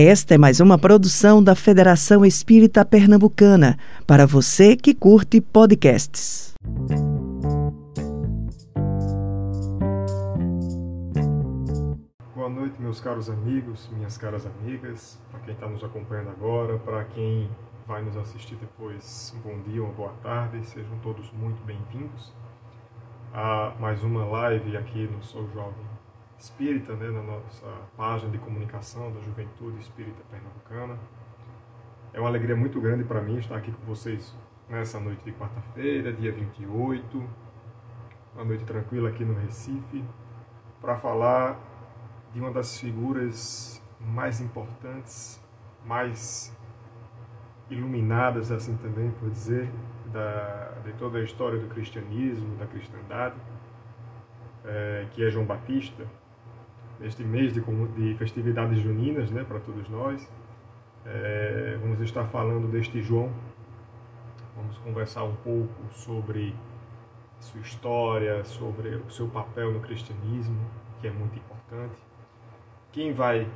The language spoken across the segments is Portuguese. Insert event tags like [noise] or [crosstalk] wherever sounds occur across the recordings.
Esta é mais uma produção da Federação Espírita Pernambucana, para você que curte podcasts. Boa noite, meus caros amigos, minhas caras amigas, para quem está nos acompanhando agora, para quem vai nos assistir depois, um bom dia, uma boa tarde, sejam todos muito bem-vindos a mais uma live aqui no Sou Jovem espírita, né, na nossa página de comunicação da Juventude Espírita Pernambucana. É uma alegria muito grande para mim estar aqui com vocês nessa noite de quarta-feira, dia 28, uma noite tranquila aqui no Recife, para falar de uma das figuras mais importantes, mais iluminadas, assim também por dizer, da, de toda a história do cristianismo, da cristandade, é, que é João Batista, neste mês de, de festividades juninas né, para todos nós. É, vamos estar falando deste João, vamos conversar um pouco sobre sua história, sobre o seu papel no cristianismo, que é muito importante. Quem vai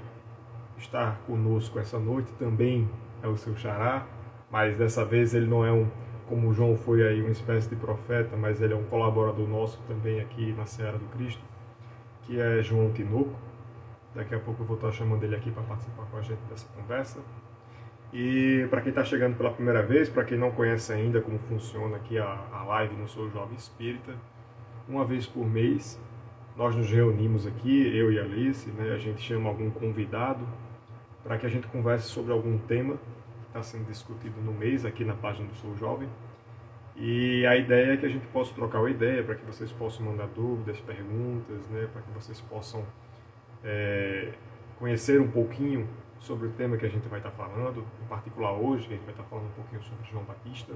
estar conosco essa noite também é o seu xará, mas dessa vez ele não é um, como o João foi aí, uma espécie de profeta, mas ele é um colaborador nosso também aqui na Seara do Cristo que é João Tinoco. Daqui a pouco eu vou estar chamando ele aqui para participar com a gente dessa conversa. E para quem está chegando pela primeira vez, para quem não conhece ainda como funciona aqui a, a live no Sou Jovem Espírita, uma vez por mês nós nos reunimos aqui, eu e Alice, né, a gente chama algum convidado para que a gente converse sobre algum tema que está sendo discutido no mês aqui na página do Sou Jovem. E a ideia é que a gente possa trocar uma ideia, para que vocês possam mandar dúvidas, perguntas, né, para que vocês possam é, conhecer um pouquinho sobre o tema que a gente vai estar falando, em particular hoje, que a gente vai estar falando um pouquinho sobre João Batista.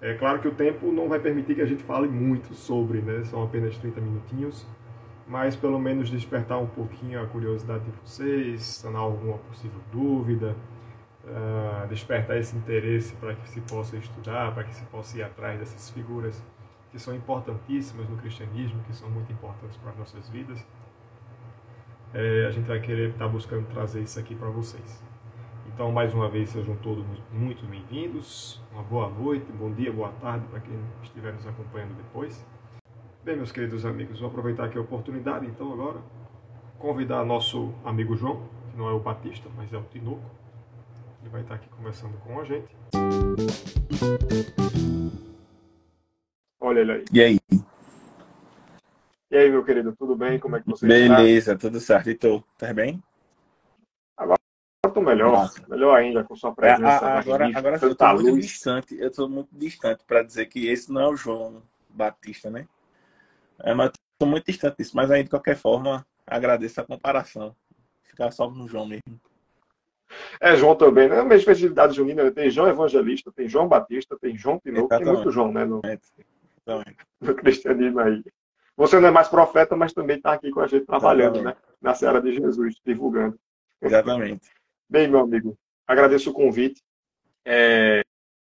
É claro que o tempo não vai permitir que a gente fale muito sobre, né, são apenas 30 minutinhos, mas pelo menos despertar um pouquinho a curiosidade de vocês, sanar alguma possível dúvida, uh, despertar esse interesse para que se possa estudar, para que se possa ir atrás dessas figuras que são importantíssimas no cristianismo, que são muito importantes para as nossas vidas. É, a gente vai querer estar tá buscando trazer isso aqui para vocês. Então, mais uma vez, sejam todos muito bem-vindos. Uma boa noite, bom dia, boa tarde para quem estiver nos acompanhando depois. Bem, meus queridos amigos, vou aproveitar aqui a oportunidade, então, agora, convidar nosso amigo João, que não é o Batista, mas é o Tinoco, ele vai estar aqui conversando com a gente. Olha ele aí. E aí? E aí, meu querido, tudo bem? Como é que você Beleza, está? Beleza, tudo certo. E tu? Tá bem? Agora estou melhor. Nossa. Melhor ainda com sua presença. É, agora agora eu estou muito distante. Eu estou muito distante para dizer que esse não é o João Batista, né? É, mas estou muito distante disso. Mas aí, de qualquer forma, agradeço a comparação. Ficar só com o João mesmo. É João também, né? Mesmo festividade junina, tem João Evangelista, tem João Batista, tem João Tinoco, tem muito João, né? No, no, cristianismo aí. Você não é mais profeta, mas também está aqui com a gente trabalhando, Exatamente. né? Na Seara de Jesus, divulgando. Exatamente. Bem, meu amigo, agradeço o convite. É,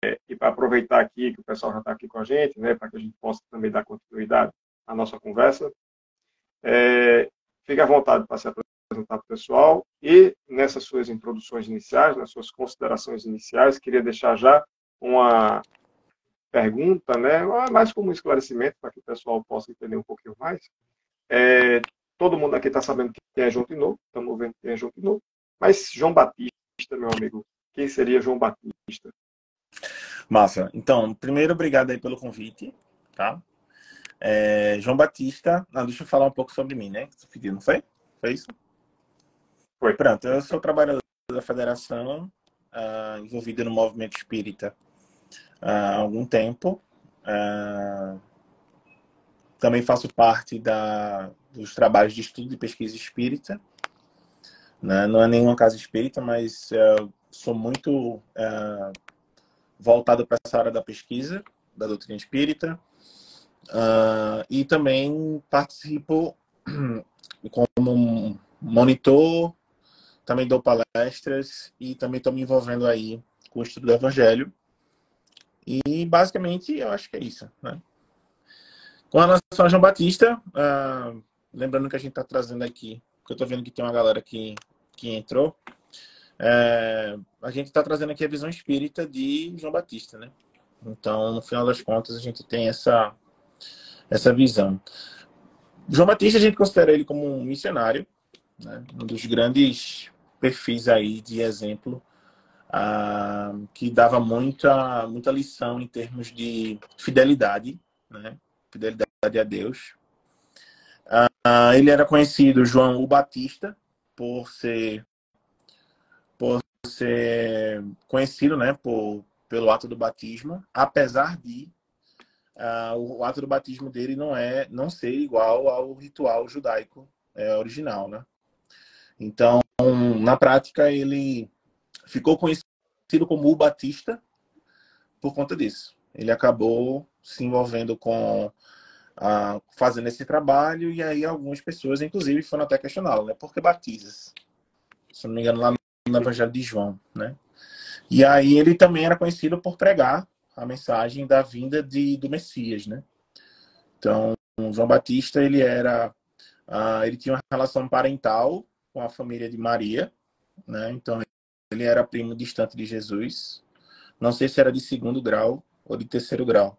é, e para aproveitar aqui que o pessoal já está aqui com a gente, né? Para que a gente possa também dar continuidade à nossa conversa. É, fique à vontade para se apresentar apresentar para o pessoal. E nessas suas introduções iniciais, nas suas considerações iniciais, queria deixar já uma pergunta, né, mais como um esclarecimento, para que o pessoal possa entender um pouquinho mais. É, todo mundo aqui está sabendo quem é João Tinoco, estamos vendo quem é João Tinoco, mas João Batista, meu amigo, quem seria João Batista? Massa. Então, primeiro, obrigado aí pelo convite, tá? É, João Batista, ah, deixa eu falar um pouco sobre mim, né? Não foi? Foi isso? Foi. Pronto, eu sou trabalhador da federação, uh, envolvido no movimento espírita uh, há algum tempo. Uh, também faço parte da, dos trabalhos de estudo e pesquisa espírita. Né? Não é nenhuma casa espírita, mas sou muito voltado para essa área da pesquisa, da doutrina espírita. e também participo [clears throat] como monitor também dou palestras e também estou me envolvendo aí com o estudo do Evangelho. E basicamente eu acho que é isso. Né? Com relação a João Batista, uh, lembrando que a gente está trazendo aqui, porque eu estou vendo que tem uma galera que, que entrou. é, a gente está trazendo aqui a visão espírita de João Batista, né? Então, no final das contas, a gente tem essa, essa visão. João Batista, a gente considera ele como um missionário, né? um dos grandes perfis aí de exemplo, ah, que dava muita, muita lição em termos de fidelidade, né? fidelidade a Deus. Ah, ele era conhecido, João o Batista, por ser por ser conhecido, né, por, pelo ato do batismo, apesar de uh, o ato do batismo dele não é não ser igual ao ritual judaico é, original, né? Então, na prática, ele ficou conhecido como o Batista por conta disso. Ele acabou se envolvendo com uh, fazendo esse trabalho e aí algumas pessoas, inclusive, foram até questioná-lo, né? Por que batizas? Se não me engano, lá no Evangelho de João, né? E aí ele também era conhecido por pregar a mensagem da vinda de, do Messias, né? Então, João Batista, ele era uh, ele tinha uma relação parental com a família de Maria, né? Então, ele era primo distante de Jesus. Não sei se era de segundo grau ou de terceiro grau.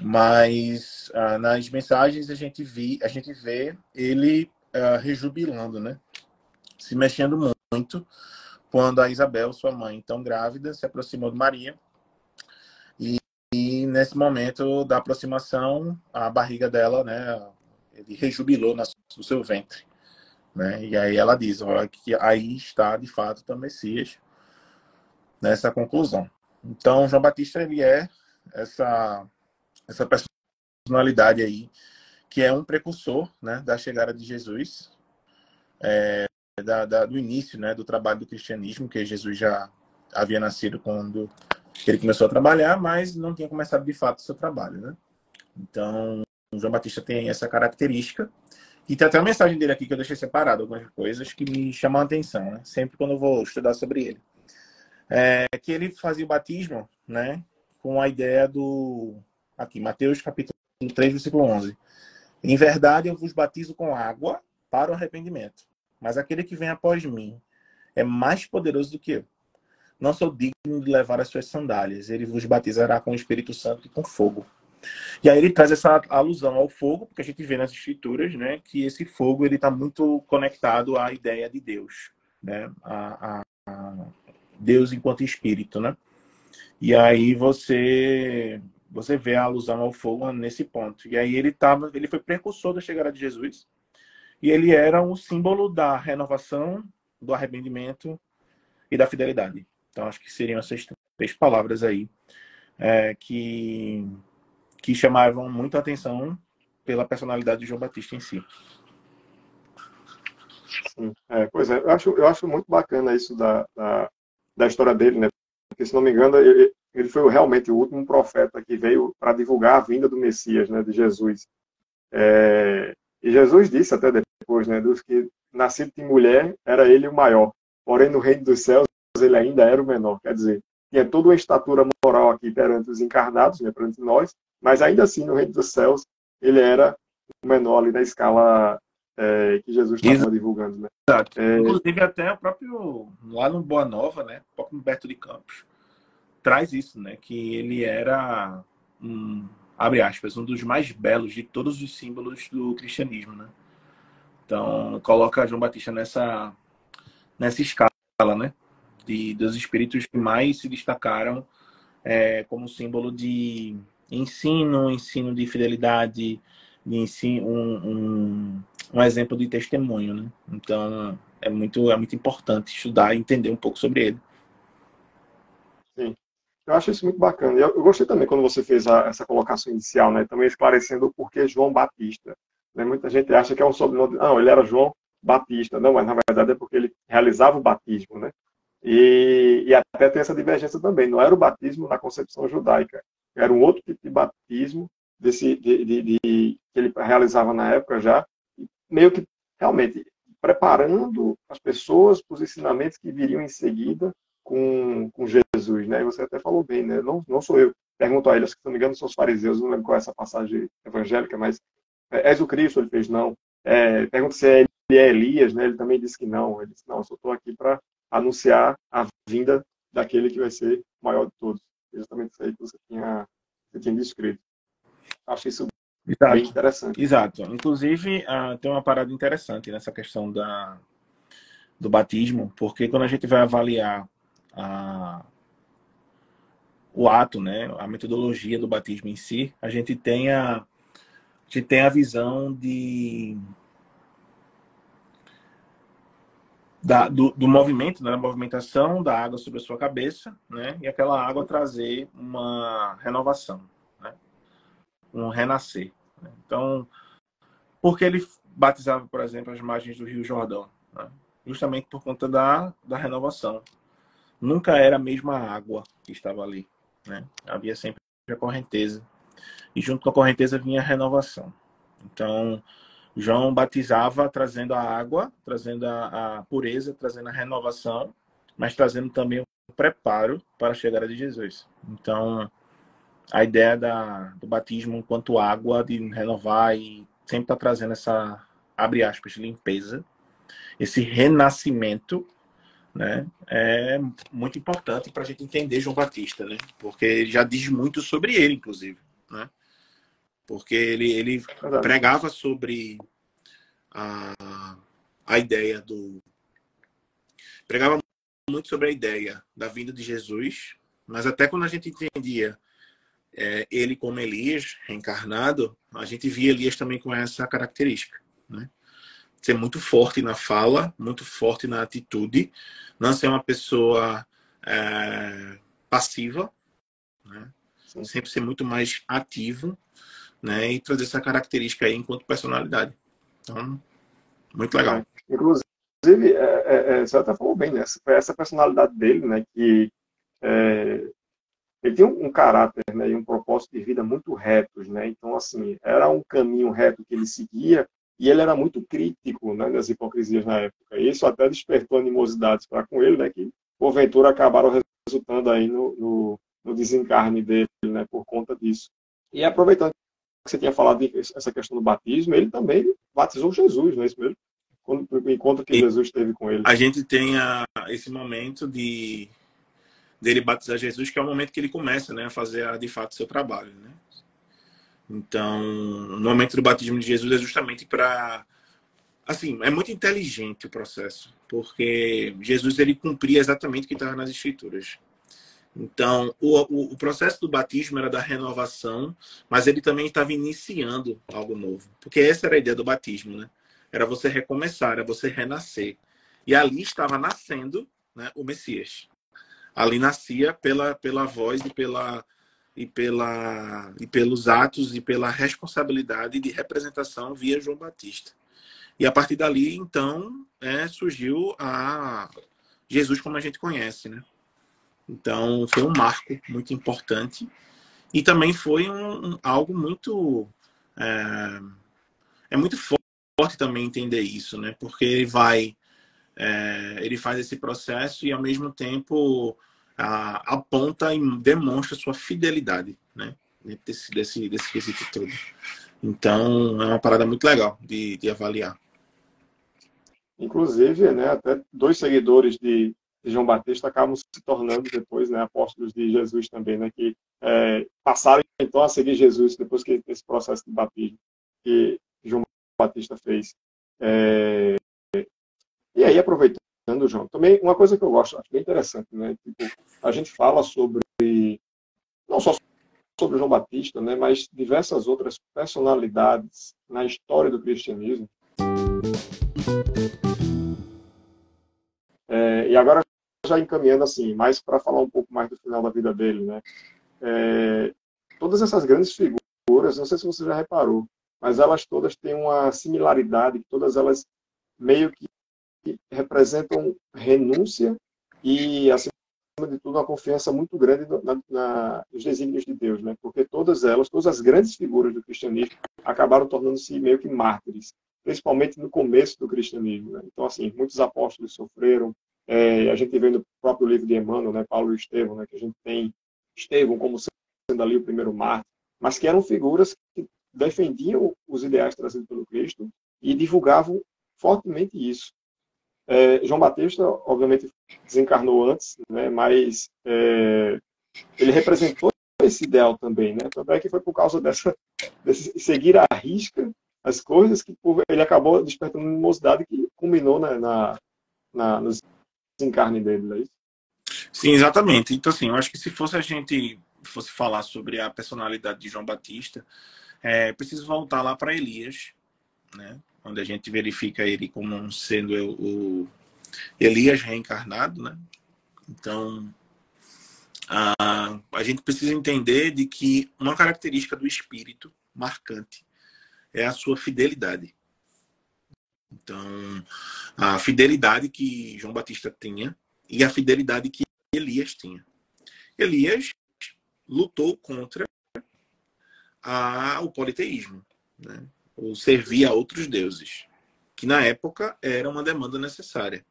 Mas uh, nas mensagens a gente, vi, a gente vê ele uh, rejubilando, né? Se mexendo muito quando a Isabel, sua mãe, tão grávida, se aproximou de Maria e nesse momento da aproximação, a barriga dela, né, ele rejubilou no seu ventre. Né? E aí ela diz, olha, que aí está, de fato, o Messias nessa conclusão. Então, João Batista, ele é essa, essa personalidade aí, que é um precursor né, da chegada de Jesus, é, da, da, do início né, do trabalho do cristianismo, que Jesus já havia nascido quando ele começou a trabalhar, mas não tinha começado de fato o seu trabalho, né? Então, João Batista tem essa característica. E tem até uma mensagem dele aqui que eu deixei separado, algumas coisas que me chamam a atenção, né? Sempre quando eu vou estudar sobre ele. É que ele fazia o batismo, né? Com a ideia do... Aqui, Mateus capítulo 3, versículo 11. Em verdade, eu vos batizo com água para o arrependimento. Mas aquele que vem após mim é mais poderoso do que eu não sou digno de levar as suas sandálias. Ele vos batizará com o Espírito Santo e com fogo. E aí ele traz essa alusão ao fogo, porque a gente vê nas escrituras, né, que esse fogo ele está muito conectado à ideia de Deus, né, a, a, a Deus enquanto Espírito, né. E aí você você vê a alusão ao fogo nesse ponto. E aí ele tava, ele foi precursor da chegada de Jesus. E ele era um símbolo da renovação, do arrependimento e da fidelidade. Então, acho que seriam essas três palavras aí é, que, que chamavam muita atenção pela personalidade de João Batista em si. Sim, é, pois é, eu acho, eu acho muito bacana isso da, da, da história dele, né? Porque, se não me engano, ele, ele foi realmente o último profeta que veio para divulgar a vinda do Messias, né, de Jesus. É, e Jesus disse até depois, né, dos que nascido de mulher, era ele o maior. Porém, no reino dos céus, ele ainda era o menor. Quer dizer, tinha toda uma estatura moral aqui perante os encarnados, né, perante nós, mas ainda assim, no reino dos céus, ele era o menor ali na escala é, que Jesus estava divulgando. Né? Exato. É... Inclusive, até o próprio, lá no Boa Nova, né, o próprio Humberto de Campos, traz isso, né, que ele era, um, abre aspas, um dos mais belos de todos os símbolos do cristianismo. Né? Então, coloca João Batista nessa, nessa escala, né? de, dos espíritos que mais se destacaram é, como símbolo de ensino, ensino de fidelidade, de ensino, um, um, um exemplo de testemunho. Né? Então, é muito, é muito importante estudar e entender um pouco sobre ele. Sim. Eu acho isso muito bacana. Eu, eu gostei também quando você fez a, essa colocação inicial, né? também esclarecendo o porquê João Batista. Né? Muita gente acha que é um sobrenome. Não, ele era João Batista. Não, mas na verdade é porque ele realizava o batismo. Né? E, e, até tem essa divergência também. Não era o batismo na concepção judaica, era um outro tipo de batismo desse, de, de, de, que ele realizava na época já, meio que realmente preparando as pessoas para os ensinamentos que viriam em seguida com, com Jesus. Né? Você até falou bem, né? não, não sou eu. Pergunto a eles, se não me engano, são os fariseus, não lembro qual é essa passagem evangélica, mas é, és o Cristo? Ele fez não. É, pergunta se ele é Elias, né? ele também disse que não. Ele disse, não, eu só estou aqui para anunciar a vinda daquele que vai ser o maior de todos. Exatamente isso aí que você tinha, você tinha descrito. Acho isso Exato. bem interessante. Exato. Inclusive, uh, tem uma parada interessante nessa questão da, do batismo, porque quando a gente vai avaliar a, o ato, né, a metodologia do batismo em si, a gente tem a, a, gente tem a visão de da, do, do, movimento, né, da movimentação da água sobre a sua cabeça, né, e aquela água trazer uma renovação, né, um renascer. Né. Então, porque ele batizava, por exemplo, as margens do Rio Jordão? Né? Justamente por conta da, da renovação. Nunca era a mesma água que estava ali. Né? Havia sempre a correnteza. E junto com a correnteza vinha a renovação. Então, João batizava trazendo a água, trazendo a, a pureza, trazendo a renovação, mas trazendo também o preparo para a chegada de Jesus. Então, a ideia da, do batismo enquanto água, de renovar e sempre está trazendo essa, abre aspas, limpeza, esse renascimento, né, é muito importante para a gente entender João Batista, né, porque já diz muito sobre ele, inclusive, né, porque ele, ele pregava sobre a, a ideia do. pregava muito sobre a ideia da vinda de Jesus, mas até quando a gente entendia é, ele como Elias, reencarnado, a gente via Elias também com essa característica. Né? Ser muito forte na fala, muito forte na atitude, não ser uma pessoa é, passiva, né? sempre ser muito mais ativo né? E trazer essa característica aí enquanto personalidade. Então, muito legal. Inclusive, é, é, é, você até falou bem, né? Essa personalidade dele, né? Que é, ele tinha um, um caráter né, e um propósito de vida muito retos, né? Então, assim, era um caminho reto que ele seguia e ele era muito crítico né, das hipocrisias na época. E isso até despertou animosidades para com ele, né? Que, porventura, acabaram resultando aí no, no, no desencarne dele, né? Por conta disso. E aproveitando que você tinha falado essa questão do batismo, ele também batizou Jesus, não é isso mesmo? Quando, o encontro que Jesus teve com ele. A gente tem a, esse momento de dele batizar Jesus, que é o momento que ele começa né, a fazer de fato seu trabalho. Né? Então, no momento do batismo de Jesus é justamente para. Assim, é muito inteligente o processo, porque Jesus ele cumpria exatamente o que estava nas Escrituras. Então, o, o, o, processo do batismo era da renovação, mas ele também estava iniciando algo novo. Porque essa era a ideia do batismo, né? Era você recomeçar, era você renascer. E ali estava nascendo né, o Messias. Ali nascia pela, pela voz e pela, e, pela, e pelos atos e pela responsabilidade de representação via João Batista. E a partir dali, então, é, surgiu a Jesus como a gente conhece, né? Então, foi um marco muito importante. E também foi um, um algo muito. É, é, muito forte também entender isso, né? Porque ele vai. É, ele faz esse processo e, ao mesmo tempo, a, aponta e demonstra sua fidelidade, né? Desse, desse, desse quesito todo. Então, é uma parada muito legal de, de avaliar. Inclusive, né, até dois seguidores de, de João Batista acabam se tornando depois né, apóstolos de Jesus também, né, que é, passaram então a seguir Jesus depois que esse processo de batismo que João Batista fez. É, e aí, aproveitando, João, também uma coisa que eu gosto, acho bem interessante, né, tipo, a gente fala sobre, não só sobre João Batista, né, mas diversas outras personalidades na história do cristianismo. É, e agora já encaminhando assim, mais para falar um pouco mais do final da vida dele, né? É, todas essas grandes figuras, não sei se você já reparou, mas elas todas têm uma similaridade, todas elas meio que representam renúncia e, acima de tudo, uma confiança muito grande na, na, nos desígnios de Deus, né? Porque todas elas, todas as grandes figuras do cristianismo acabaram tornando-se meio que mártires, principalmente no começo do cristianismo. Né? Então, assim, muitos apóstolos sofreram, é, a gente vê no próprio livro de Emmanuel, né, Paulo e Estevão, né, que a gente tem Estevão como sendo ali o primeiro mártir, mas que eram figuras que defendiam os ideais trazidos pelo Cristo e divulgavam fortemente isso. É, João Batista, obviamente, desencarnou antes, né? mas é, ele representou esse ideal também, né? Também é que foi por causa dessa, desse seguir à risca as coisas que ele acabou despertando uma animosidade que culminou né, na, na, no desencarne dele, não é isso? Sim, exatamente. Então, assim, eu acho que se fosse a gente fosse falar sobre a personalidade de João Batista, é preciso voltar lá para Elias, né? Onde a gente verifica ele como sendo o Elias reencarnado, né? Então, a, a gente precisa entender de que uma característica do espírito marcante é a sua fidelidade. Então, a fidelidade que João Batista tinha e a fidelidade que Elias tinha. Elias lutou contra a, o politeísmo, né? ou servir a outros deuses, que na época era uma demanda necessária.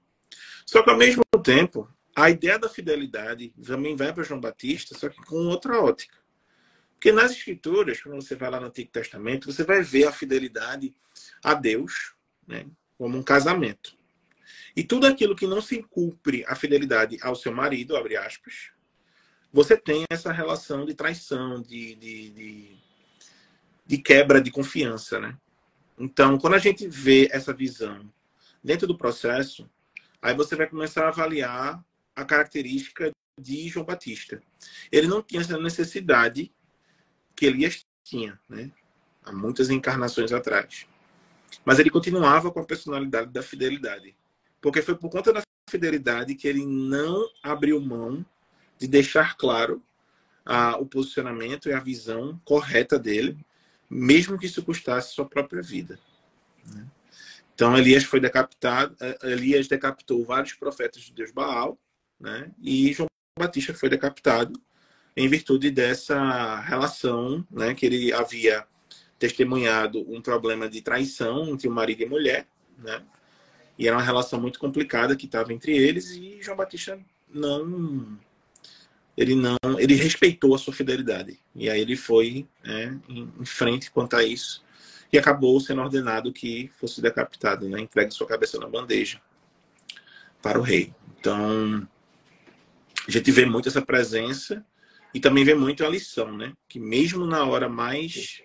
Só que ao mesmo tempo, a ideia da fidelidade também vai para João Batista, só que com outra ótica. Porque nas escrituras, quando você vai lá no Antigo Testamento, você vai ver a fidelidade a Deus né, como um casamento. E tudo aquilo que não se cumpre a fidelidade ao seu marido, abre aspas, você tem essa relação de traição, de, de, de, de quebra de confiança. Né? Então, quando a gente vê essa visão dentro do processo, aí você vai começar a avaliar a característica de João Batista. Ele não tinha essa necessidade que Elias tinha, né? há muitas encarnações atrás. Mas ele continuava com a personalidade da fidelidade. Porque foi por conta da fidelidade que ele não abriu mão de deixar claro a, o posicionamento e a visão correta dele, mesmo que isso custasse sua própria vida. Né? Então Elias foi decapitado, eh, Elias decapitou vários profetas de Deus Baal, né? E João Batista foi decapitado em virtude dessa relação, né, que ele havia testemunhado um problema de traição entre o marido e a mulher, né? E era uma relação muito complicada que estava entre eles e João Batista não ele não ele respeitou a sua fidelidade e aí ele foi né, em, em, frente quanto a isso e acabou sendo ordenado que fosse decapitado, né? Entregue sua cabeça na bandeja para o rei. Então a gente vê muito essa presença e também vê muito a lição, né? Que mesmo na hora mais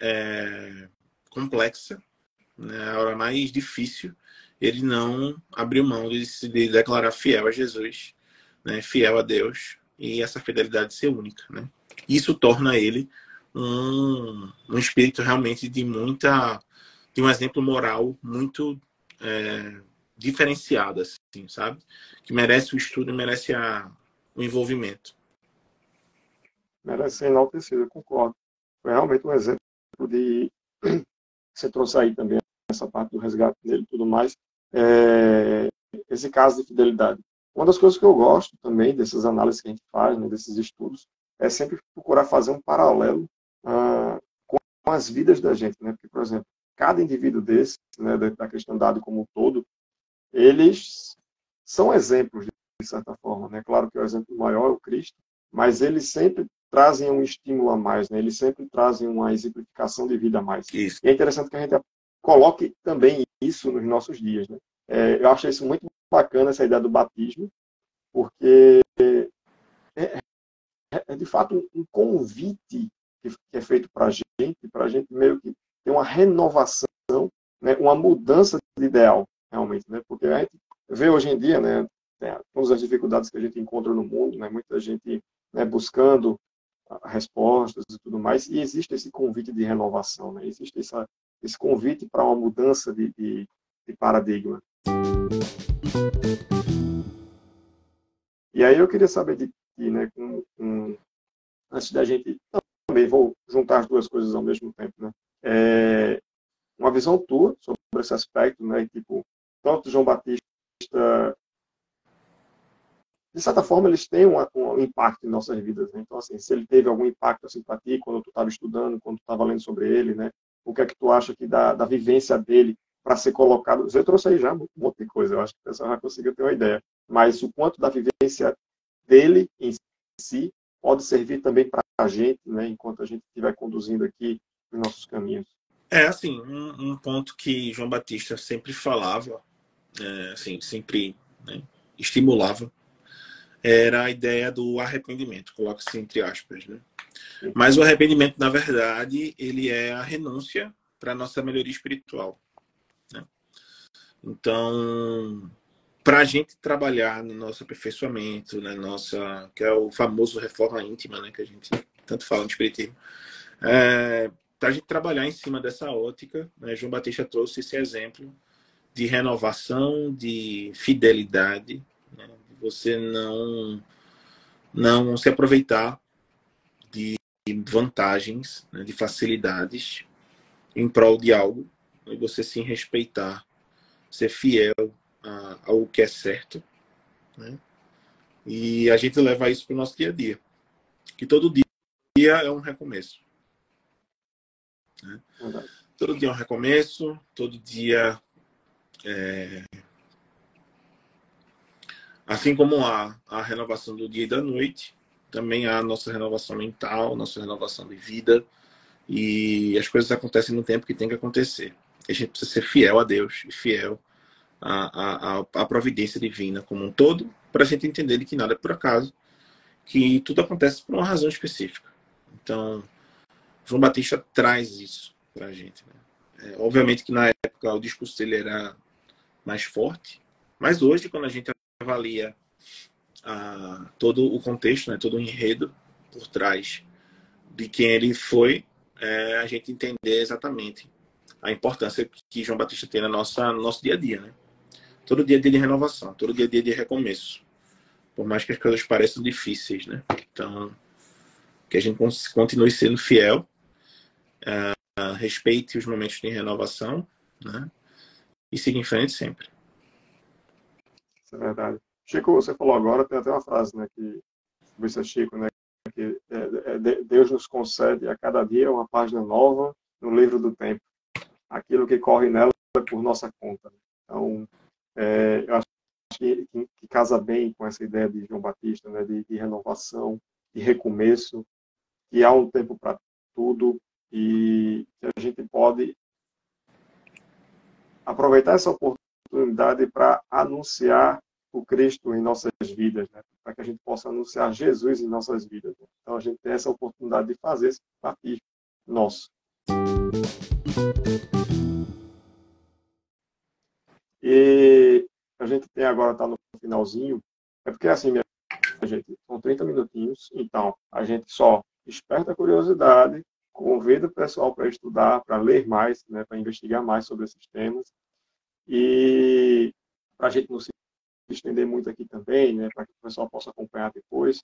é, complexa, né, a hora mais difícil, ele não abriu mão de se declarar fiel a Jesus, né, fiel a Deus e essa fidelidade ser única, né? Isso torna ele um, um espírito realmente de muita, de um exemplo moral muito é, diferenciado, assim, sabe? Que merece o estudo merece a, o envolvimento. Merece ser enaltecido, eu concordo. Foi realmente um exemplo de. Você [clears throat] trouxe aí também essa parte do resgate dele e tudo mais. É... Esse caso de fidelidade. Uma das coisas que eu gosto também dessas análises que a gente faz, né, desses estudos, é sempre procurar fazer um paralelo uh, com as vidas da gente, né? Porque, por exemplo, cada indivíduo desse, né, da cristandade como um todo, eles são exemplos de certa forma. Né? Claro que o exemplo maior é o Cristo, mas eles sempre trazem um estímulo a mais, né? eles sempre trazem uma exemplificação de vida a mais. Isso. E é interessante que a gente coloque também isso nos nossos dias. Né? É, eu acho isso muito bacana, essa ideia do batismo, porque é, é, é de fato um convite que é feito para a gente, para a gente meio que ter uma renovação, né? uma mudança de ideal, realmente. Né? Porque a gente vê hoje em dia, né, né, todas as dificuldades que a gente encontra no mundo, né, muita gente né, buscando respostas e tudo mais, e existe esse convite de renovação, né, existe essa, esse convite para uma mudança de, de, de paradigma. E aí eu queria saber de ti, né, com, com, antes da gente também vou juntar as duas coisas ao mesmo tempo, né, é, uma visão tua sobre esse aspecto, né, tipo tanto João Batista de certa forma, eles têm um, um impacto em nossas vidas. Né? Então, assim, se ele teve algum impacto assim, para ti quando tu estava estudando, quando tu estava lendo sobre ele, né? o que é que tu acha que da, da vivência dele para ser colocado? Você trouxe aí já um monte de coisa, eu acho que o pessoal já conseguiu ter uma ideia. Mas o quanto da vivência dele em si pode servir também para a gente, né? enquanto a gente estiver conduzindo aqui os nossos caminhos. É, assim, um, um ponto que João Batista sempre falava é, assim, sempre né, estimulava, era a ideia do arrependimento, coloca-se entre aspas, né? Mas o arrependimento, na verdade, ele é a renúncia para a nossa melhoria espiritual. Né? Então, para a gente trabalhar no nosso aperfeiçoamento, né, nossa, que é o famoso reforma íntima, né, que a gente tanto fala no espiritismo, é, para a gente trabalhar em cima dessa ótica, né, João Batista trouxe esse exemplo de renovação, de fidelidade, de você não não se aproveitar de vantagens, né, de facilidades em prol de algo, e você sim respeitar, ser fiel ao que é certo, né? E a gente leva isso para o nosso dia a dia, que todo dia é um recomeço. Né? Todo dia é um recomeço, todo dia é... assim como há a renovação do dia e da noite, também há a nossa renovação mental, nossa renovação de vida, e as coisas acontecem no tempo que tem que acontecer. A gente precisa ser fiel a Deus e fiel à, à, à providência divina como um todo, para a gente entender que nada é por acaso, que tudo acontece por uma razão específica. Então, João Batista traz isso para a gente. Né? É, obviamente que na época o discurso dele era mais forte, mas hoje, quando a gente avalia a, todo o contexto, né, todo o enredo por trás de quem ele foi, é, a gente entender exatamente a importância que João Batista tem na nossa, no nosso dia a dia. Né? Todo dia é dia de renovação, todo dia é dia de recomeço. Por mais que as coisas pareçam difíceis. Né? Então, que a gente continue sendo fiel, uh, respeite os momentos de renovação né? e siga em frente sempre. Isso é verdade. Chico, você falou agora, tem até uma frase, né, que o Chico, né, que é, é, Deus nos concede a cada dia uma página nova no livro do tempo. Aquilo que corre nela é por nossa conta. Então, é, eu acho que, que, que, casa bem com essa ideia de João Batista, né, de, de renovação, de recomeço, que há um tempo para tudo e que a gente pode aproveitar essa oportunidade para anunciar o Cristo em nossas vidas, né? para que a gente possa anunciar Jesus em nossas vidas. Né? Então a gente tem essa oportunidade de fazer esse desafio nosso. E a gente tem agora, está no finalzinho, é porque assim, minha gente, são 30 minutinhos, então a gente só esperta a curiosidade, convida o pessoal para estudar, para ler mais, né, para investigar mais sobre esses temas, e para a gente não se estender muito aqui também, né, para que o pessoal possa acompanhar depois.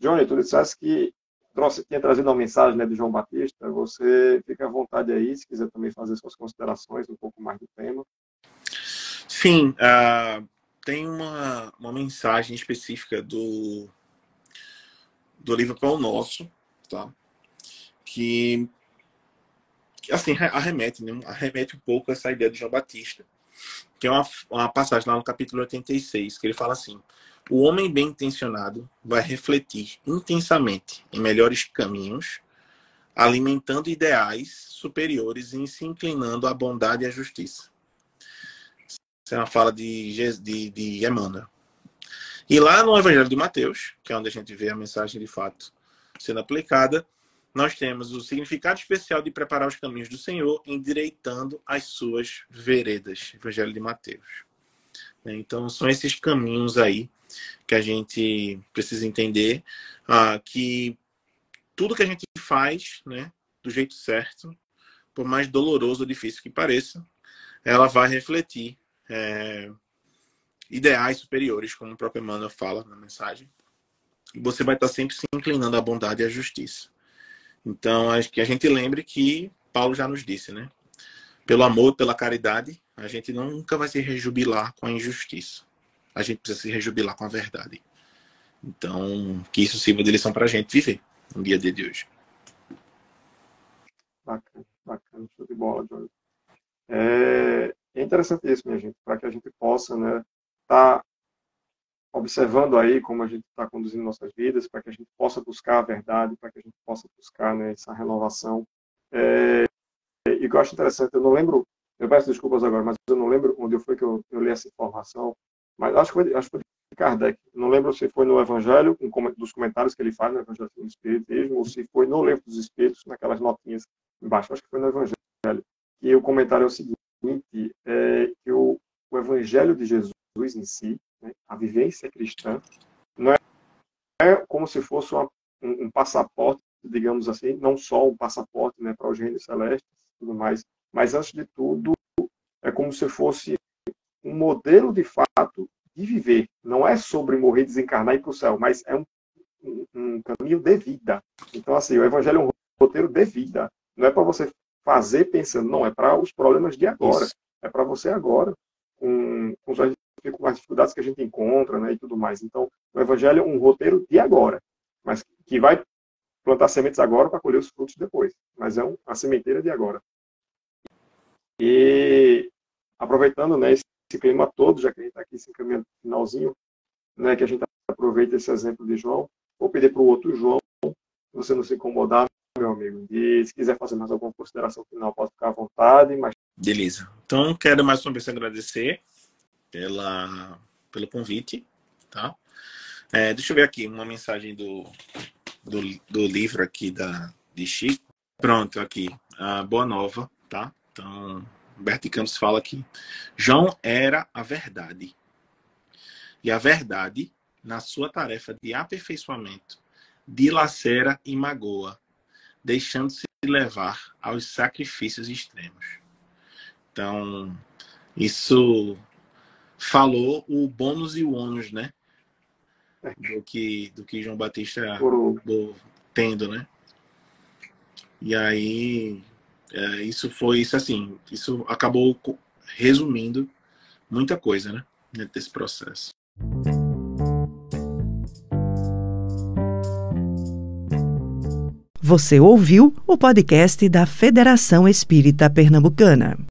Johnny, tu disseste que trouxe, tinha trazido uma mensagem né, de João Batista. Você fica à vontade aí, se quiser também fazer suas considerações um pouco mais do tema. Sim, uh, tem uma, uma mensagem específica do, do livro Pão Nosso, tá? que, que assim, arremete, né? arremete um pouco essa ideia de João Batista tem uma, uma passagem lá no capítulo 86, que ele fala assim: O homem bem intencionado vai refletir intensamente em melhores caminhos, alimentando ideais superiores e se inclinando à bondade e à justiça. Essa é uma fala de, de, de Emmanuel. E lá no Evangelho de Mateus, que é onde a gente vê a mensagem de fato sendo aplicada, nós temos o significado especial de preparar os caminhos do Senhor, endireitando as suas veredas. Evangelho de Mateus. Então, são esses caminhos aí que a gente precisa entender ah, que tudo que a gente faz, né, do jeito certo, por mais doloroso ou difícil que pareça, ela vai refletir é, ideais superiores, como o próprio Emmanuel fala na mensagem. E você vai estar sempre se inclinando à bondade e à justiça. Então, acho que a gente lembre que Paulo já nos disse, né? Pelo amor, pela caridade, a gente nunca vai se rejubilar com a injustiça. A gente precisa se rejubilar com a verdade. Então, que isso sirva de lição para a gente viver no dia de hoje. Bacana, bacana, show de bola, Jorge. É, é interessante isso, minha gente, para que a gente possa, né, tá observando aí como a gente está conduzindo nossas vidas, para que a gente possa buscar a verdade, para que a gente possa buscar né, essa renovação. É, e eu acho interessante, eu não lembro Eu peço desculpas agora, mas eu não lembro onde foi que eu, eu li essa informação. Mas acho que foi, acho que foi de Kardec. Não lembro se foi no Evangelho, um, dos comentários que ele faz no Evangelho do Espiritismo, ou se foi no Livro dos Espíritos, naquelas notinhas embaixo. Acho que foi no Evangelho. E o comentário é o seguinte, é que o, o Evangelho de Jesus em si, né, a vivência cristã, não é, é como se fosse uma, um, um, passaporte, digamos assim, não só um passaporte né, para os reinos celestes e tudo mais, mas antes de tudo é como se fosse um modelo de fato de viver. Não é sobre morrer, desencarnar e ir para o céu, mas é um, um, um, caminho de vida. Então, assim, o Evangelho é um roteiro de vida. Não é para você fazer pensando, não, é para os problemas de agora. Isso. É para você agora, com, com, com, as dificuldades que a gente encontra né, e tudo mais. Então, o Evangelho é um roteiro de agora, mas que vai plantar sementes agora para colher os frutos depois. Mas é um, a sementeira de agora. E aproveitando né, esse, esse clima todo, já que a gente está aqui se encaminhando finalzinho, né, que a gente aproveita esse exemplo de João, vou pedir para o outro João, você não se incomodar, meu amigo, e se quiser fazer mais alguma consideração final, pode ficar à vontade. Mas... Beleza. Então, quero mais uma vez agradecer pela, pelo convite, tá? É, deixa eu ver aqui uma mensagem do, do, do livro aqui da, de Chico. Pronto, aqui. Boa nova, tá? Então, Humberto Campos fala aqui. João era a verdade. E a verdade, na sua tarefa de aperfeiçoamento, dilacera e magoa, deixando-se levar aos sacrifícios extremos. Então, isso falou o bônus e o ônus, né? Do que, do que João Batista do, tendo, né? E aí é, isso foi isso assim, isso acabou resumindo muita coisa, né, desse processo. Você ouviu o podcast da Federação Espírita Pernambucana.